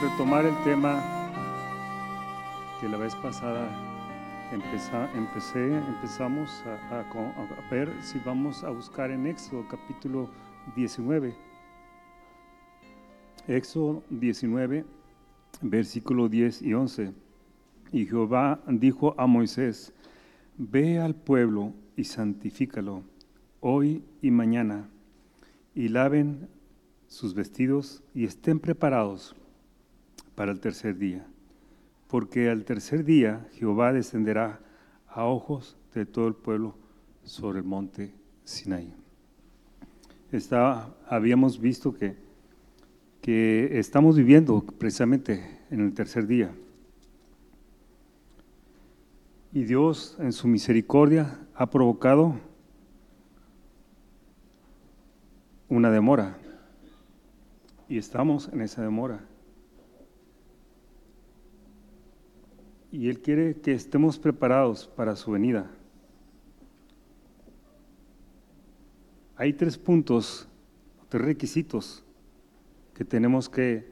retomar el tema que la vez pasada empeza- empecé, empezamos a, a ver si vamos a buscar en Éxodo capítulo 19. Éxodo 19, versículo 10 y 11. Y Jehová dijo a Moisés, ve al pueblo y santifícalo hoy y mañana, y laven sus vestidos y estén preparados para el tercer día, porque al tercer día Jehová descenderá a ojos de todo el pueblo sobre el monte Sinaí. Estaba, habíamos visto que, que estamos viviendo precisamente en el tercer día. Y Dios en su misericordia ha provocado una demora. Y estamos en esa demora. Y Él quiere que estemos preparados para su venida. Hay tres puntos, tres requisitos que tenemos que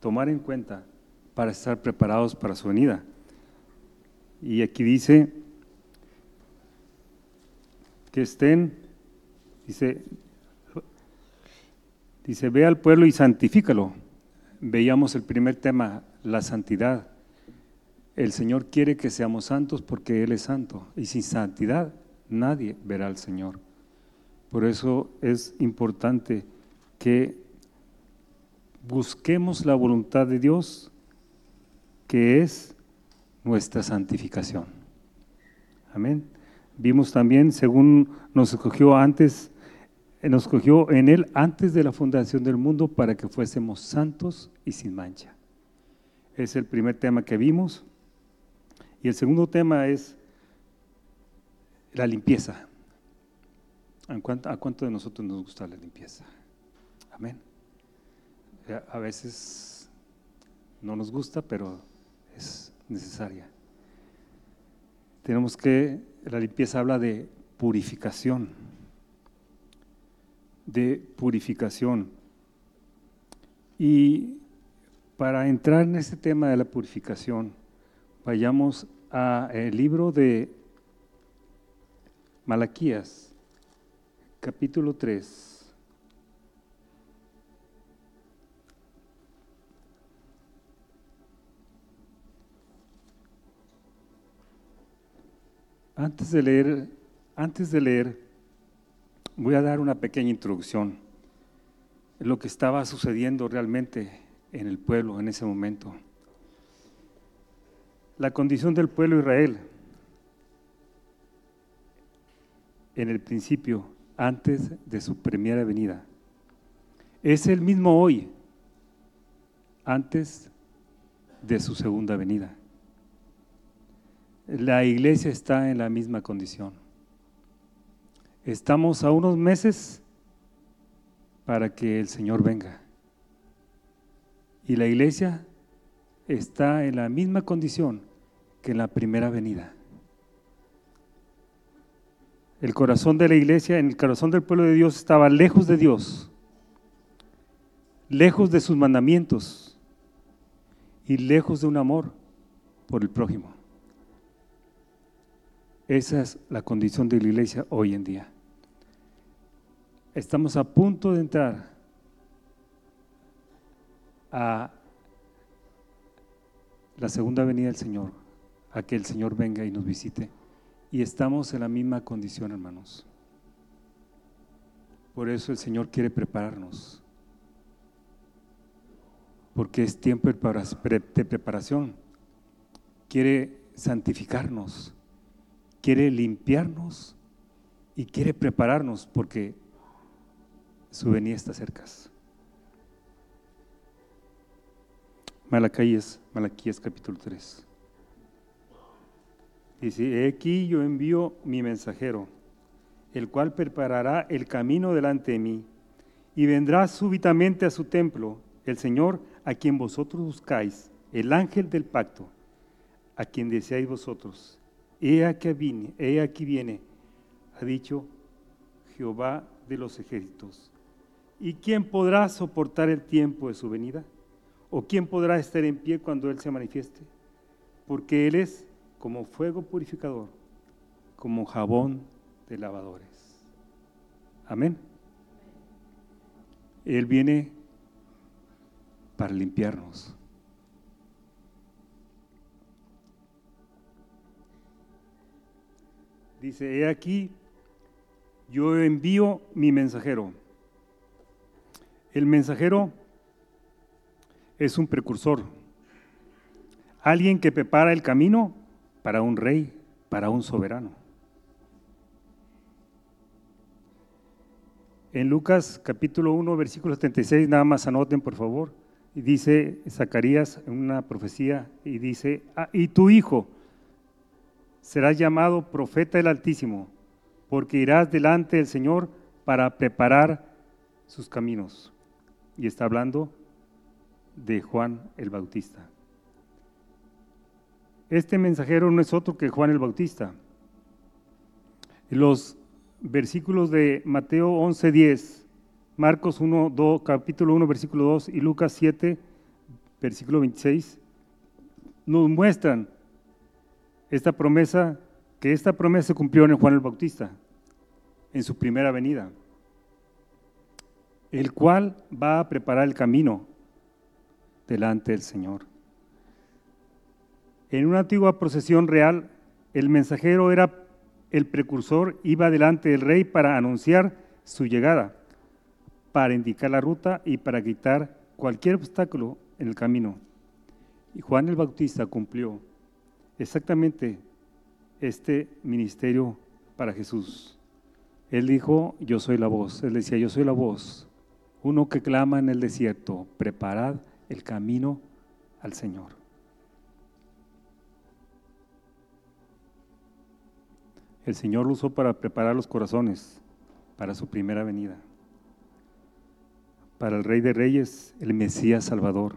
tomar en cuenta para estar preparados para su venida. Y aquí dice que estén, dice, dice, ve al pueblo y santifícalo. Veíamos el primer tema, la santidad. El Señor quiere que seamos santos porque Él es santo. Y sin santidad nadie verá al Señor. Por eso es importante que busquemos la voluntad de Dios, que es nuestra santificación. Amén. Vimos también, según nos escogió antes, nos escogió en Él antes de la fundación del mundo para que fuésemos santos y sin mancha. Es el primer tema que vimos. Y el segundo tema es la limpieza. ¿A cuánto, de nosotros nos gusta la limpieza? Amén. Eh, A veces no nos gusta, pero es necesaria. Tenemos que, la limpieza habla de purificación, de purificación. Y para entrar en este tema de la purificación, vayamos al libro de Malaquías, capítulo 3. Antes de leer, antes de leer, voy a dar una pequeña introducción lo que estaba sucediendo realmente en el pueblo en ese momento. La condición del pueblo Israel en el principio, antes de su primera venida, es el mismo hoy, antes de su segunda venida. La iglesia está en la misma condición. Estamos a unos meses para que el Señor venga. Y la iglesia está en la misma condición que en la primera venida. El corazón de la iglesia, en el corazón del pueblo de Dios, estaba lejos de Dios, lejos de sus mandamientos y lejos de un amor por el prójimo. Esa es la condición de la iglesia hoy en día. Estamos a punto de entrar a la segunda venida del Señor, a que el Señor venga y nos visite. Y estamos en la misma condición, hermanos. Por eso el Señor quiere prepararnos. Porque es tiempo de prepara- pre- de preparación. Quiere santificarnos. Quiere limpiarnos. Y quiere prepararnos porque su venida está cerca. Malaquías, Malaquías capítulo 3. Dice, "He aquí yo envío mi mensajero, el cual preparará el camino delante de mí, y vendrá súbitamente a su templo el Señor a quien vosotros buscáis, el ángel del pacto, a quien deseáis vosotros. He aquí viene, he aquí viene, ha dicho Jehová de los ejércitos. ¿Y quién podrá soportar el tiempo de su venida? ¿O quién podrá estar en pie cuando Él se manifieste? Porque Él es como fuego purificador, como jabón de lavadores. Amén. Él viene para limpiarnos. Dice, he aquí, yo envío mi mensajero. El mensajero es un precursor, alguien que prepara el camino para un rey, para un soberano. En Lucas capítulo 1, versículo 76, nada más anoten por favor, y dice Zacarías en una profecía, y dice, ah, y tu hijo será llamado profeta del Altísimo, porque irás delante del Señor para preparar sus caminos. Y está hablando de Juan el Bautista. Este mensajero no es otro que Juan el Bautista. Los versículos de Mateo 11:10, Marcos 1, 2, capítulo 1, versículo 2 y Lucas 7, versículo 26, nos muestran esta promesa, que esta promesa se cumplió en Juan el Bautista, en su primera venida, el cual va a preparar el camino delante del Señor. En una antigua procesión real, el mensajero era el precursor, iba delante del rey para anunciar su llegada, para indicar la ruta y para quitar cualquier obstáculo en el camino. Y Juan el Bautista cumplió exactamente este ministerio para Jesús. Él dijo, yo soy la voz. Él decía, yo soy la voz. Uno que clama en el desierto, preparad el camino al Señor. El Señor lo usó para preparar los corazones para su primera venida. Para el Rey de Reyes, el Mesías Salvador.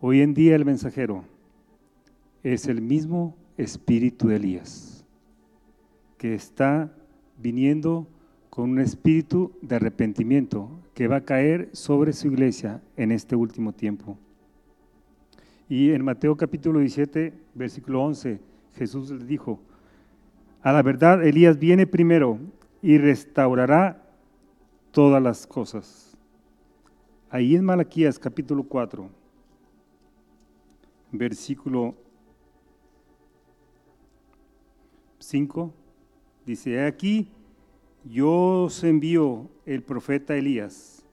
Hoy en día el mensajero es el mismo espíritu de Elías, que está viniendo con un espíritu de arrepentimiento que va a caer sobre su iglesia en este último tiempo. Y en Mateo capítulo 17, versículo 11, Jesús le dijo, a la verdad Elías viene primero y restaurará todas las cosas. Ahí en Malaquías capítulo 4, versículo 5, dice, aquí yo os envío el profeta Elías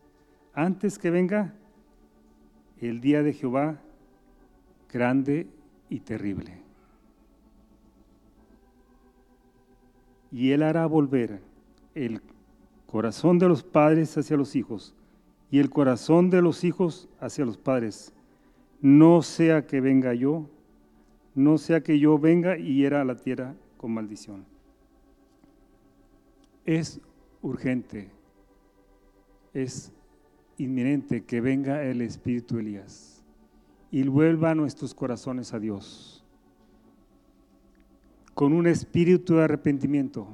antes que venga el día de Jehová grande y terrible. Y él hará volver el corazón de los padres hacia los hijos y el corazón de los hijos hacia los padres. No sea que venga yo, no sea que yo venga y hiera a la tierra con maldición. Es urgente, es inminente que venga el Espíritu Elías y vuelva nuestros corazones a Dios. Con un espíritu de arrepentimiento,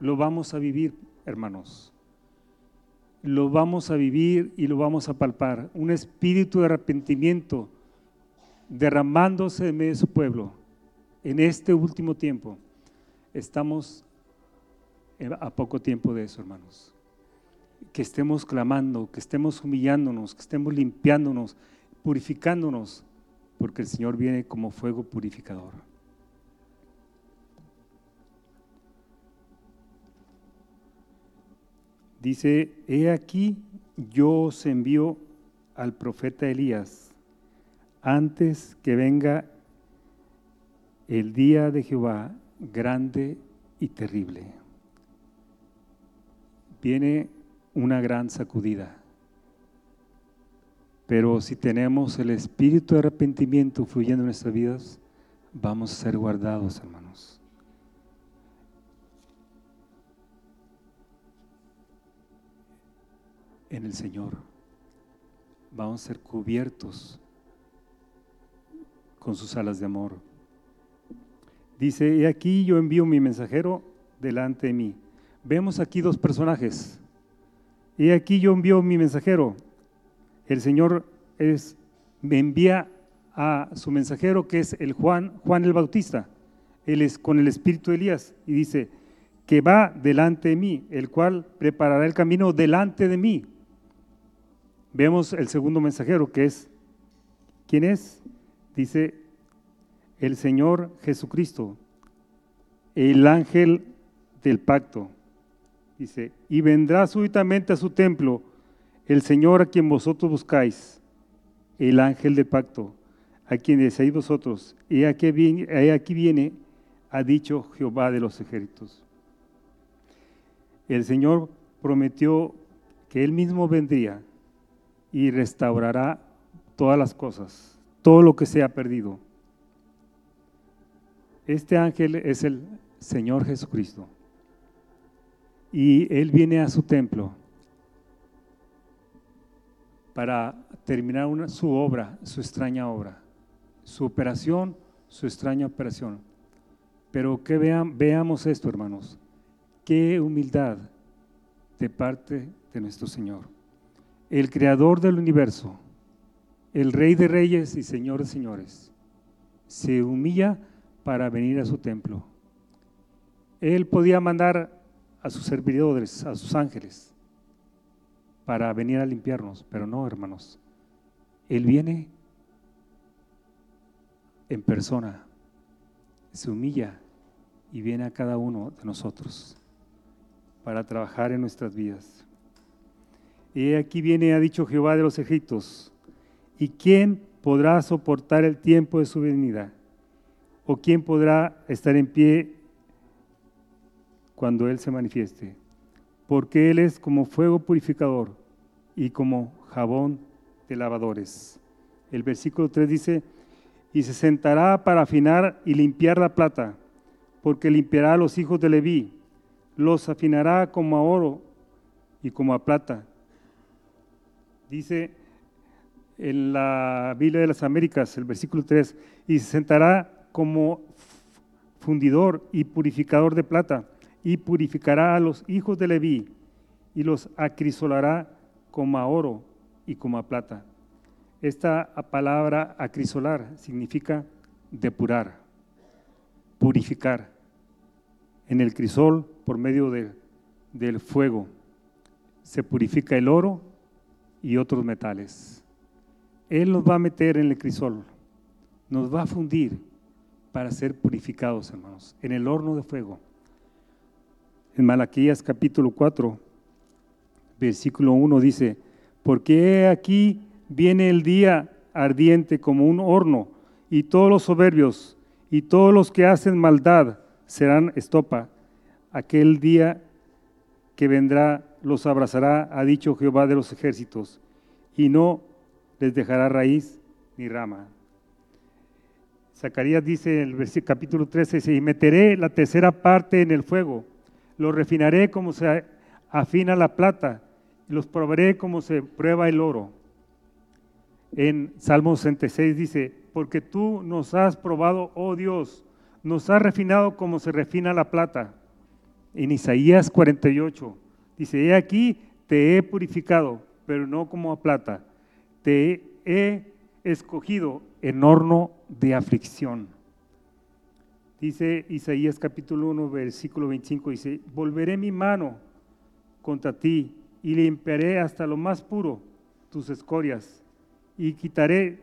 lo vamos a vivir, hermanos. Lo vamos a vivir y lo vamos a palpar. Un espíritu de arrepentimiento derramándose en medio de su pueblo en este último tiempo. Estamos a poco tiempo de eso, hermanos. Que estemos clamando, que estemos humillándonos, que estemos limpiándonos, purificándonos, porque el Señor viene como fuego purificador. Dice, he aquí, yo os envío al profeta Elías antes que venga el día de Jehová grande y terrible. Viene una gran sacudida. Pero si tenemos el espíritu de arrepentimiento fluyendo en nuestras vidas, vamos a ser guardados, hermanos. En el Señor. Vamos a ser cubiertos con sus alas de amor. Dice, y aquí yo envío mi mensajero delante de mí. Vemos aquí dos personajes. Y aquí yo envío mi mensajero. El Señor es me envía a su mensajero que es el Juan, Juan el Bautista. Él es con el espíritu de Elías y dice que va delante de mí, el cual preparará el camino delante de mí. Vemos el segundo mensajero que es ¿quién es? Dice el Señor Jesucristo, el ángel del pacto. Dice, y vendrá súbitamente a su templo el Señor a quien vosotros buscáis, el ángel del pacto, a quien deseáis vosotros. Y aquí viene, aquí viene, ha dicho Jehová de los ejércitos. El Señor prometió que Él mismo vendría y restaurará todas las cosas, todo lo que se ha perdido. Este ángel es el Señor Jesucristo. Y Él viene a su templo para terminar su obra, su extraña obra, su operación, su extraña operación. Pero que veamos esto, hermanos. Qué humildad de parte de nuestro Señor. El creador del universo, el rey de reyes y señor de señores, se humilla para venir a su templo. Él podía mandar a sus servidores, a sus ángeles, para venir a limpiarnos, pero no, hermanos. Él viene en persona, se humilla y viene a cada uno de nosotros para trabajar en nuestras vidas. Y aquí viene, ha dicho Jehová de los Egiptos, ¿y quién podrá soportar el tiempo de su venida? ¿O quién podrá estar en pie cuando Él se manifieste? Porque Él es como fuego purificador y como jabón de lavadores. El versículo 3 dice, y se sentará para afinar y limpiar la plata, porque limpiará a los hijos de Leví, los afinará como a oro y como a plata. Dice en la Biblia de las Américas, el versículo 3, y se sentará como fundidor y purificador de plata, y purificará a los hijos de Leví, y los acrisolará como a oro y como a plata. Esta palabra acrisolar significa depurar, purificar. En el crisol, por medio del fuego, se purifica el oro y otros metales. Él nos va a meter en el crisol, nos va a fundir para ser purificados, hermanos, en el horno de fuego. En Malaquías capítulo 4, versículo 1 dice, porque aquí viene el día ardiente como un horno, y todos los soberbios y todos los que hacen maldad serán estopa. Aquel día que vendrá los abrazará, ha dicho Jehová de los ejércitos, y no les dejará raíz ni rama. Zacarías dice en el capítulo 13, y meteré la tercera parte en el fuego, lo refinaré como se afina la plata, los probaré como se prueba el oro. En Salmo 66 dice, porque tú nos has probado, oh Dios, nos has refinado como se refina la plata. En Isaías 48 dice, he aquí te he purificado, pero no como a plata, te he escogido en horno de aflicción. Dice Isaías capítulo 1, versículo 25, dice, volveré mi mano contra ti y limpiaré hasta lo más puro tus escorias y quitaré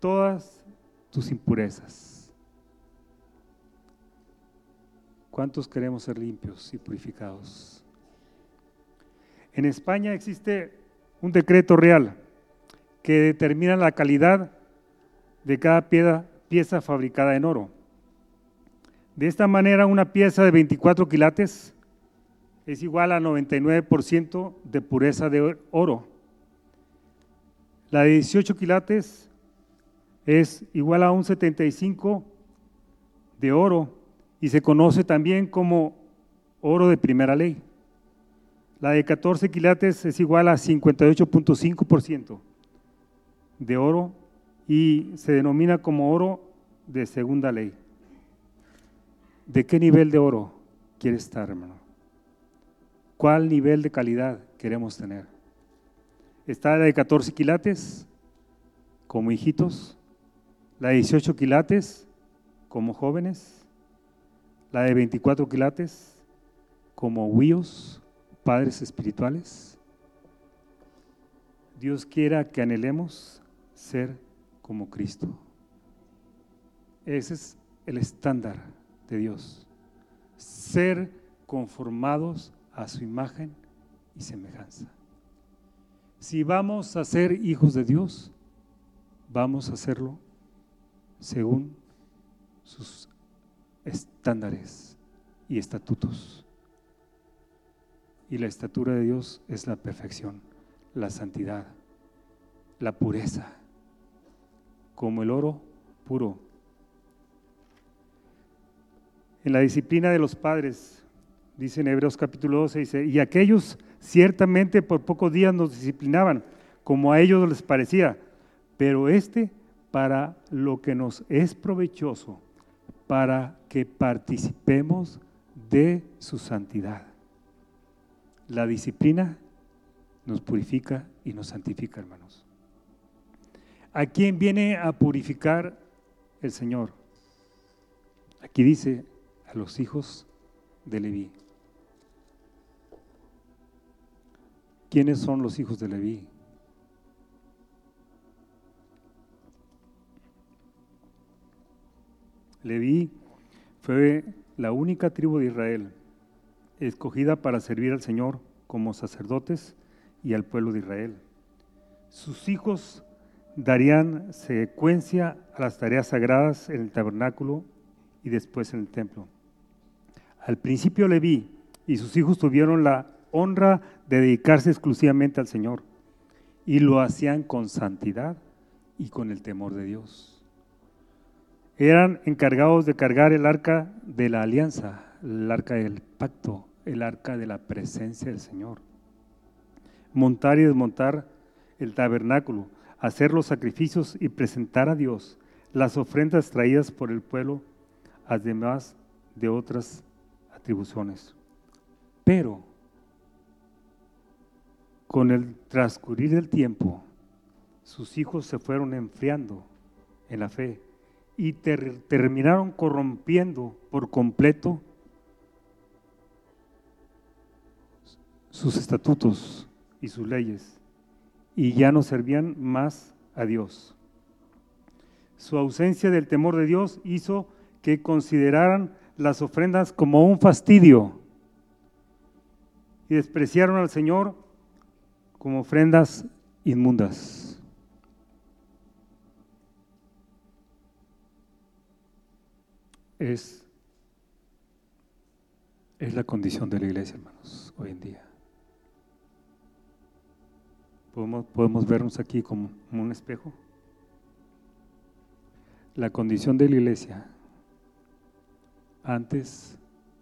todas tus impurezas. ¿Cuántos queremos ser limpios y purificados? En España existe un decreto real que determina la calidad de cada pieza, fabricada en oro. De esta manera, una pieza de 24 quilates es igual a 99% de pureza de oro. La de 18 quilates es igual a un 75 de oro y se conoce también como oro de primera ley. La de 14 quilates es igual a 58.5% de oro y se denomina como oro de segunda ley. ¿De qué nivel de oro quiere estar, hermano? ¿Cuál nivel de calidad queremos tener? ¿Está de 14 quilates como hijitos, la de 18 quilates como jóvenes, la de 24 quilates como huíos, padres espirituales. Dios quiera que anhelemos ser como Cristo. Ese es el estándar de Dios. Ser conformados a su imagen y semejanza. Si vamos a ser hijos de Dios, vamos a hacerlo según sus estándares y estatutos. Y la estatura de Dios es la perfección, la santidad, la pureza, como el oro puro. En la disciplina de los padres, dice en Hebreos capítulo 12, dice, y aquellos ciertamente por pocos días nos disciplinaban, como a ellos les parecía, pero este para lo que nos es provechoso, para que participemos de su santidad. La disciplina nos purifica y nos santifica, hermanos. ¿A quién viene a purificar el Señor? Aquí dice a los hijos de Leví. ¿Quiénes son los hijos de Leví? Leví fue la única tribu de Israel escogida para servir al Señor como sacerdotes y al pueblo de Israel. Sus hijos darían secuencia a las tareas sagradas en el tabernáculo y después en el templo. Al principio Leví y sus hijos tuvieron la honra de dedicarse exclusivamente al Señor y lo hacían con santidad y con el temor de Dios. Eran encargados de cargar el arca de la alianza, el arca del pacto, el arca de la presencia del Señor. Montar y desmontar el tabernáculo, hacer los sacrificios y presentar a Dios las ofrendas traídas por el pueblo, además de otras atribuciones. Pero con el transcurrir del tiempo, sus hijos se fueron enfriando en la fe y terminaron corrompiendo por completo sus estatutos y sus leyes y ya no servían más a Dios. Su ausencia del temor de Dios hizo que consideraran las ofrendas como un fastidio y despreciaron al Señor como ofrendas inmundas. Es, es la condición de la iglesia, hermanos, hoy en día. Podemos, vernos aquí como un espejo. La condición de la iglesia antes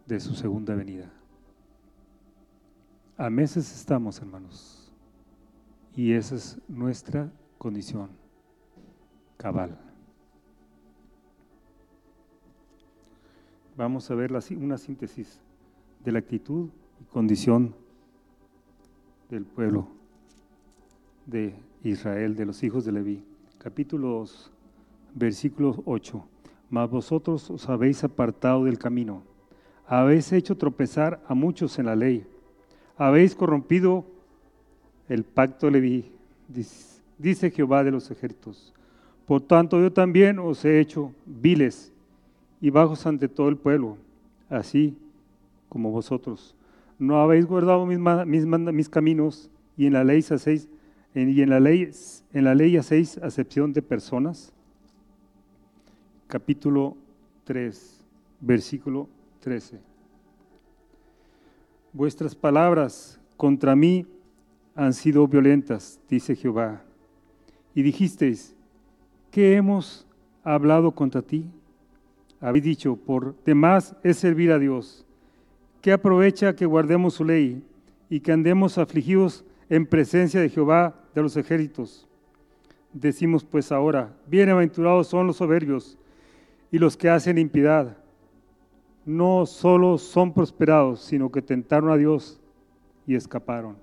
de su segunda venida. A meses estamos, hermanos, y esa es nuestra condición cabal. Vamos a ver una síntesis de la actitud y condición del pueblo de Israel, de los hijos de Leví. Capítulo 2, versículo 8 mas vosotros os habéis apartado del camino, habéis hecho tropezar a muchos en la ley, habéis corrompido el pacto de Leví, dice Jehová de los ejércitos. Por tanto yo también os he hecho viles y bajos ante todo el pueblo, así como vosotros. No habéis guardado mis, mis, mis caminos y en la ley hacéis, y en la ley, en la ley hacéis acepción de personas capítulo 3, versículo 13. Vuestras palabras contra mí han sido violentas, dice Jehová. Y dijisteis, ¿qué hemos hablado contra ti? Habéis dicho, por demás es servir a Dios. ¿Qué aprovecha que guardemos su ley y que andemos afligidos en presencia de Jehová de los ejércitos? Decimos pues ahora, bienaventurados son los soberbios, y los que hacen impiedad no solo son prosperados, sino que tentaron a Dios y escaparon.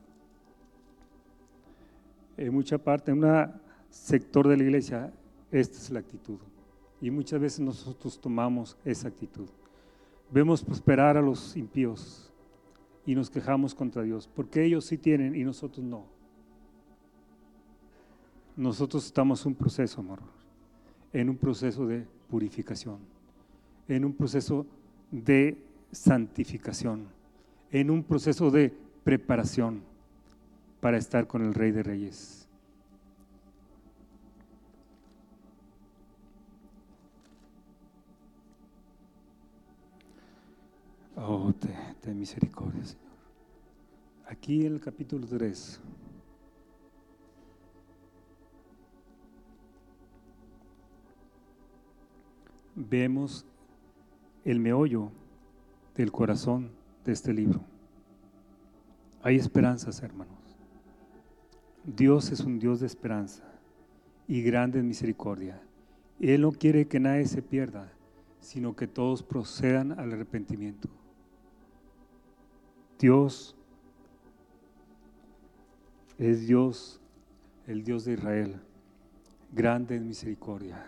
En mucha parte, en una sector de la iglesia, esta es la actitud. Y muchas veces nosotros tomamos esa actitud. Vemos prosperar a los impíos y nos quejamos contra Dios, porque ellos sí tienen y nosotros no. Nosotros estamos en un proceso, amor, en un proceso de purificación, en un proceso de santificación, en un proceso de preparación para estar con el Rey de Reyes. Oh, ten, misericordia, Señor. Aquí en el capítulo 3. Vemos el meollo del corazón de este libro. Hay esperanzas, hermanos. Dios es un Dios de esperanza y grande en misericordia. Él no quiere que nadie se pierda, sino que todos procedan al arrepentimiento. Dios es Dios, el Dios de Israel, grande en misericordia.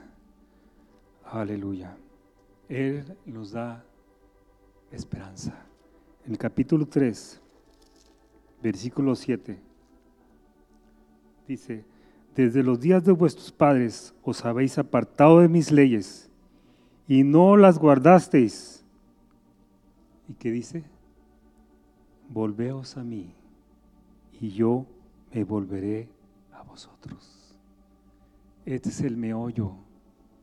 Aleluya. Él nos da esperanza. En el capítulo 3, versículo 7, dice, desde los días de vuestros padres os habéis apartado de mis leyes y no las guardasteis. ¿Y qué dice? Volveos a mí y yo me volveré a vosotros. Este es el meollo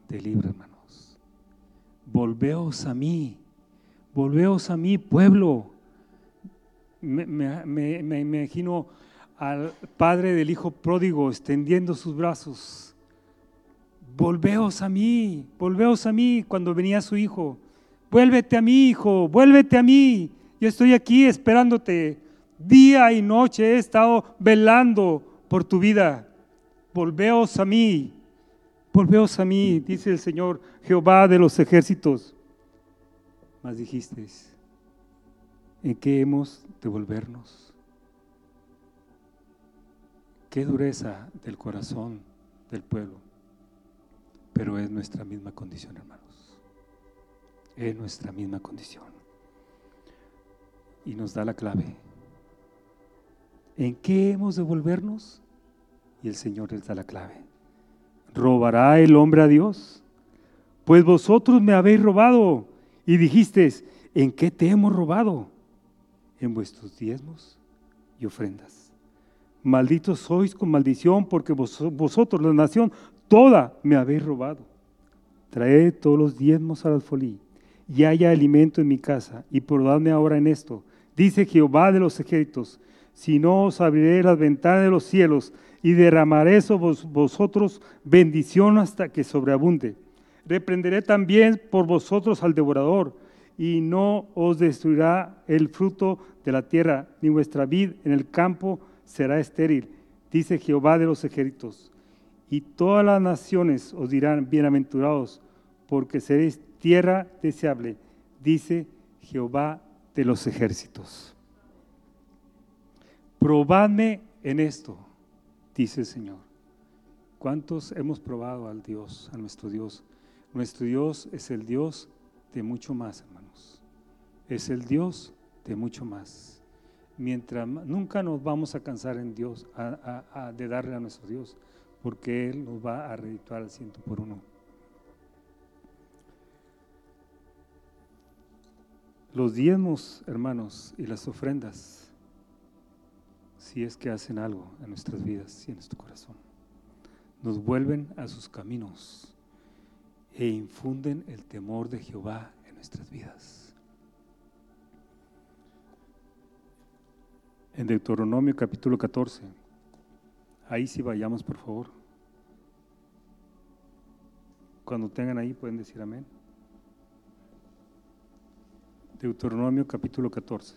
del libro, hermanos. Volveos a mí, volveos a mí, pueblo. Me, imagino al padre del hijo pródigo extendiendo sus brazos. Volveos a mí, volveos a mí cuando venía su hijo. Vuélvete a mí, hijo, vuélvete a mí. Yo estoy aquí esperándote. Día y noche he estado velando por tu vida. Volveos a mí. Volveos a mí, dice el Señor Jehová de los ejércitos. Mas dijisteis, ¿en qué hemos de volvernos? Qué dureza del corazón del pueblo. Pero es nuestra misma condición, hermanos. Es nuestra misma condición y nos da la clave. ¿En qué hemos de volvernos? Y el Señor les da la clave. ¿Robará el hombre a Dios? Pues vosotros me habéis robado y dijisteis, ¿en qué te hemos robado? En vuestros diezmos y ofrendas. Malditos sois con maldición porque vosotros, la nación, toda me habéis robado. Traed todos los diezmos al alfolí y haya alimento en mi casa y probadme ahora en esto Dice Jehová de los ejércitos, si no os abriré las ventanas de los cielos y derramaré sobre vosotros bendición hasta que sobreabunde. Reprenderé también por vosotros al devorador y no os destruirá el fruto de la tierra, ni vuestra vid en el campo será estéril, dice Jehová de los ejércitos. Y todas las naciones os dirán, bienaventurados, porque seréis tierra deseable, dice Jehová de los ejércitos. Probadme en esto, dice el Señor. ¿Cuántos hemos probado al Dios, a nuestro Dios? Nuestro Dios es el Dios de mucho más, hermanos. Es el Dios de mucho más. Mientras nunca nos vamos a cansar en Dios de darle a nuestro Dios, porque Él nos va a redituar al ciento por uno. Los diezmos, hermanos, y las ofrendas, si es que hacen algo en nuestras vidas y en nuestro corazón, nos vuelven a sus caminos e infunden el temor de Jehová en nuestras vidas. En Deuteronomio capítulo 14, ahí sí vayamos por favor. Cuando tengan ahí pueden decir amén. Deuteronomio capítulo 14,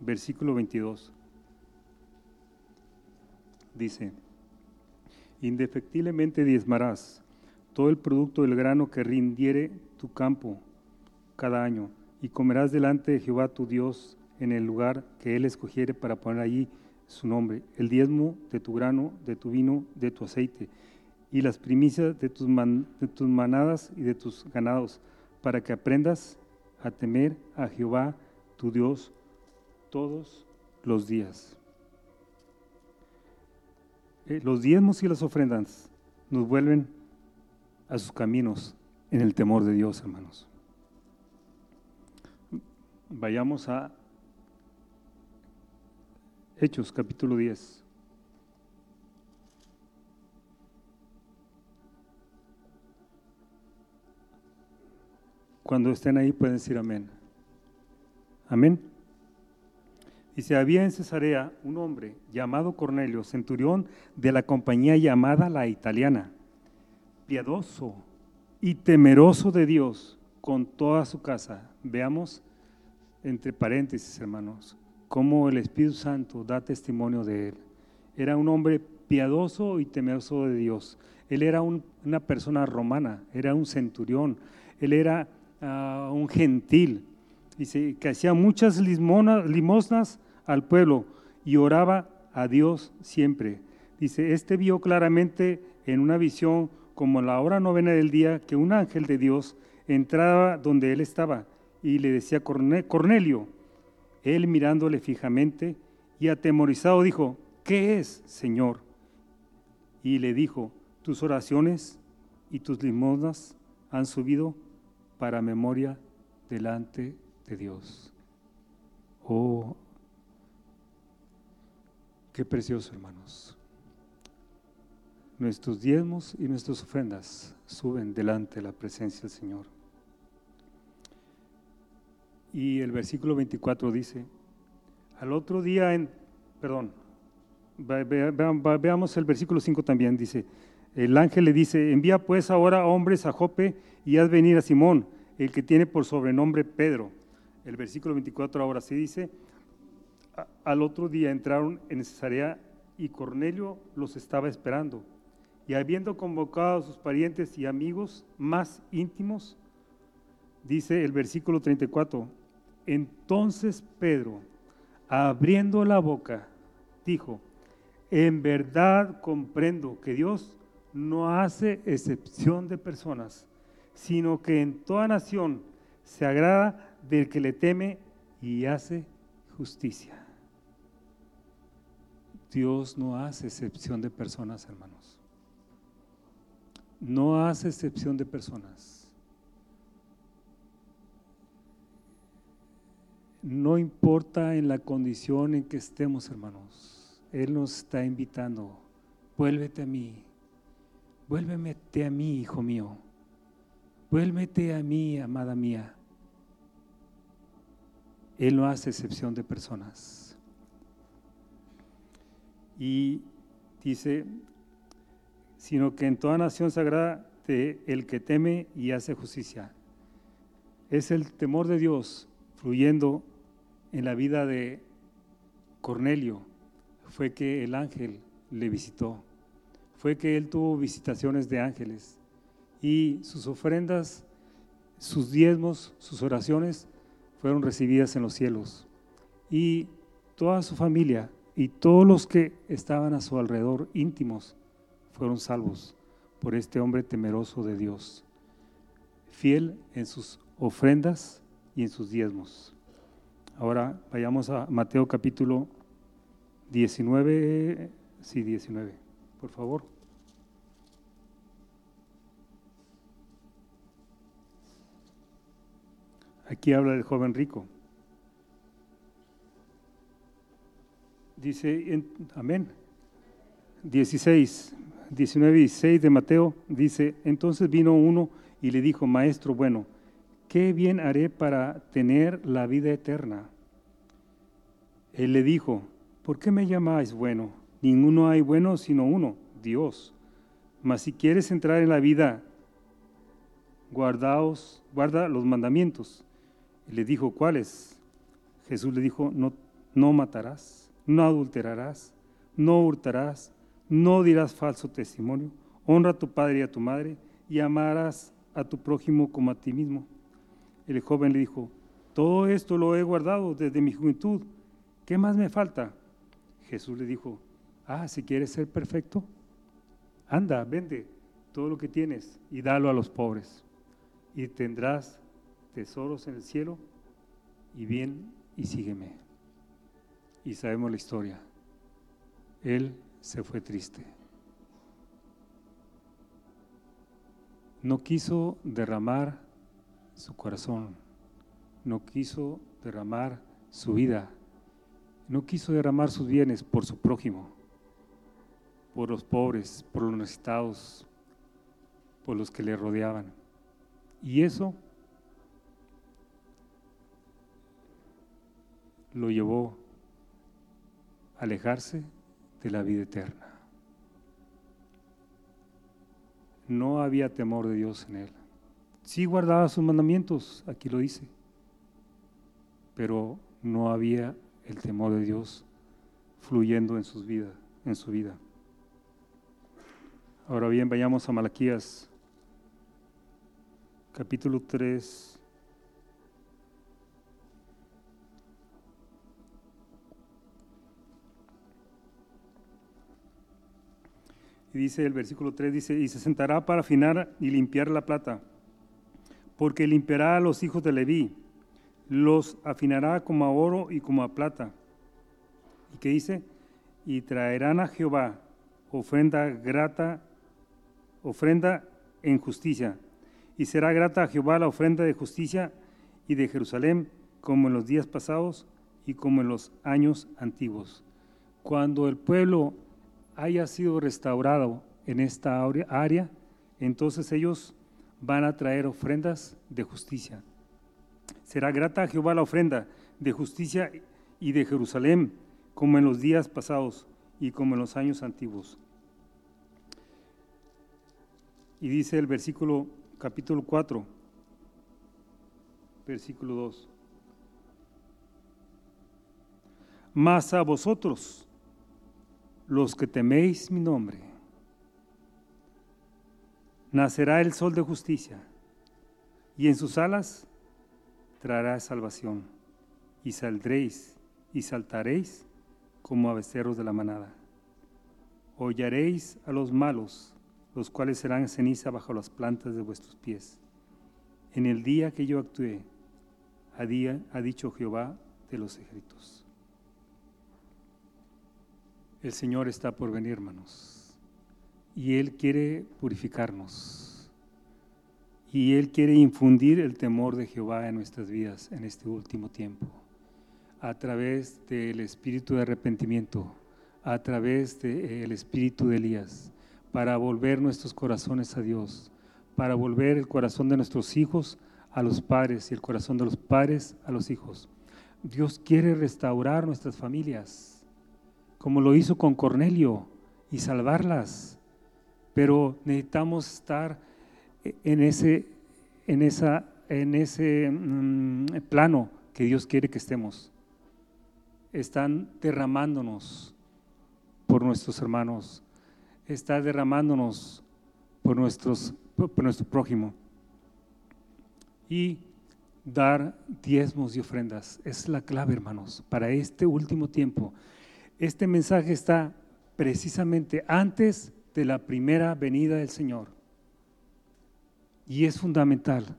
versículo 22. Dice, indefectiblemente diezmarás todo el producto del grano que rindiere tu campo cada año, y comerás delante de Jehová tu Dios en el lugar que Él escogiere para poner allí su nombre, el diezmo de tu grano, de tu vino, de tu aceite, y las primicias de tus, de tus manadas y de tus ganados, para que aprendas a temer a Jehová tu Dios todos los días. Eh, los diezmos y las ofrendas nos vuelven a sus caminos en el temor de Dios, hermanos. Vayamos a Hechos capítulo 10. Cuando estén ahí pueden decir amén. Amén. Dice, había en Cesarea un hombre llamado Cornelio, centurión de la compañía llamada la italiana, piadoso y temeroso de Dios con toda su casa. Veamos entre paréntesis, hermanos, cómo el Espíritu Santo da testimonio de él. Era un hombre piadoso y temeroso de Dios. Él era una persona romana, era un centurión, él era un gentil, dice que hacía muchas limosnas al pueblo y oraba a Dios siempre. Dice, este vio claramente en una visión como la hora novena del día que un ángel de Dios entraba donde él estaba y le decía Cornelio, él mirándole fijamente y atemorizado dijo, ¿qué es, Señor? Y le dijo, tus oraciones y tus limosnas han subido para memoria delante de Dios. Oh, qué precioso, hermanos. Nuestros diezmos y nuestras ofrendas suben delante de la presencia del Señor. Y el versículo 24 dice, al otro día, en, perdón, veamos el versículo 5 también, dice, el ángel le dice, envía pues ahora hombres a Jope y haz venir a Simón, el que tiene por sobrenombre Pedro. El versículo 24 ahora sí dice, al otro día entraron en Cesarea y Cornelio los estaba esperando. Y habiendo convocado a sus parientes y amigos más íntimos, dice el versículo 34, entonces Pedro, abriendo la boca, dijo, en verdad comprendo que Dios no hace excepción de personas, sino que en toda nación se agrada del que le teme y hace justicia. Dios no hace excepción de personas, hermanos. No hace excepción de personas. No importa en la condición en que estemos, hermanos. Él nos está invitando. Vuélvete a mí. Vuélvete a mí, hijo mío. Vuélvete a mí, amada mía. Él no hace excepción de personas. Y dice, sino que en toda nación sagrada de el que teme y hace justicia. Es el temor de Dios fluyendo en la vida de Cornelio fue que el ángel le visitó, fue que él tuvo visitaciones de ángeles y sus ofrendas, sus diezmos, sus oraciones fueron recibidas en los cielos. Y toda su familia y todos los que estaban a su alrededor íntimos fueron salvos por este hombre temeroso de Dios, fiel en sus ofrendas y en sus diezmos. Ahora vayamos a Mateo capítulo 19, sí, 19, por favor. Aquí habla del joven rico. Dice, amén. 16, 19 y 16 de Mateo dice, entonces vino uno y le dijo, maestro bueno, ¿qué bien haré para tener la vida eterna? Él le dijo, ¿por qué me llamáis bueno? Ninguno hay bueno sino uno, Dios. Mas si quieres entrar en la vida, guardaos, guarda los mandamientos. Y le dijo, ¿cuáles? Jesús le dijo, no, no matarás, no adulterarás, no hurtarás, no dirás falso testimonio, honra a tu padre y a tu madre, y amarás a tu prójimo como a ti mismo. El joven le dijo, todo esto lo he guardado desde mi juventud, ¿qué más me falta? Jesús le dijo, ah, si quieres ser perfecto, anda, vende todo lo que tienes y dalo a los pobres y tendrás tesoros en el cielo y bien y sígueme. Y sabemos la historia. Él se fue triste. No quiso derramar su corazón, no quiso derramar su vida, no quiso derramar sus bienes por su prójimo, por los pobres, por los necesitados, por los que le rodeaban. Y eso lo llevó a alejarse de la vida eterna. No había temor de Dios en él. Sí guardaba sus mandamientos, aquí lo dice, pero no había el temor de Dios fluyendo en sus vidas, en su vida. Ahora bien, vayamos a Malaquías capítulo 3. Y dice el versículo 3, dice, y se sentará para afinar y limpiar la plata, porque limpiará a los hijos de Leví, los afinará como a oro y como a plata. ¿Y qué dice? Y traerán a Jehová ofrenda grata, ofrenda en justicia, y será grata a Jehová la ofrenda de justicia y de Jerusalén, como en los días pasados y como en los años antiguos. Cuando el pueblo haya sido restaurado en esta área, entonces ellos van a traer ofrendas de justicia. Será grata a Jehová la ofrenda de justicia y de Jerusalén, como en los días pasados y como en los años antiguos. Y dice el versículo capítulo 4, versículo 2. Mas a vosotros, los que teméis mi nombre, nacerá el sol de justicia, y en sus alas traerá salvación, y saldréis y saltaréis como a becerros de la manada. Hollaréis a los malos los cuales serán ceniza bajo las plantas de vuestros pies. En el día que yo actué, ha dicho Jehová de los ejércitos. El Señor está por venir, hermanos, y Él quiere purificarnos, y Él quiere infundir el temor de Jehová en nuestras vidas en este último tiempo, a través del espíritu de arrepentimiento, a través del espíritu de Elías para volver nuestros corazones a Dios, para volver el corazón de nuestros hijos a los padres y el corazón de los padres a los hijos. Dios quiere restaurar nuestras familias, como lo hizo con Cornelio, y salvarlas, pero necesitamos estar en ese, en esa, en ese mm, plano que Dios quiere que estemos. Están derramándonos por nuestros hermanos, está derramándonos por, nuestros, por nuestro prójimo. Y dar diezmos y ofrendas es la clave, hermanos, para este último tiempo. Este mensaje está precisamente antes de la primera venida del Señor. Y es fundamental.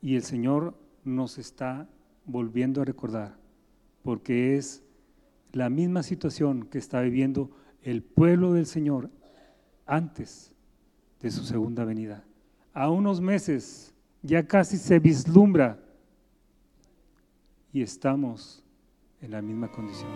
Y el Señor nos está volviendo a recordar, porque es la misma situación que está viviendo el pueblo del Señor antes de su segunda venida. A unos meses ya casi se vislumbra y estamos en la misma condición.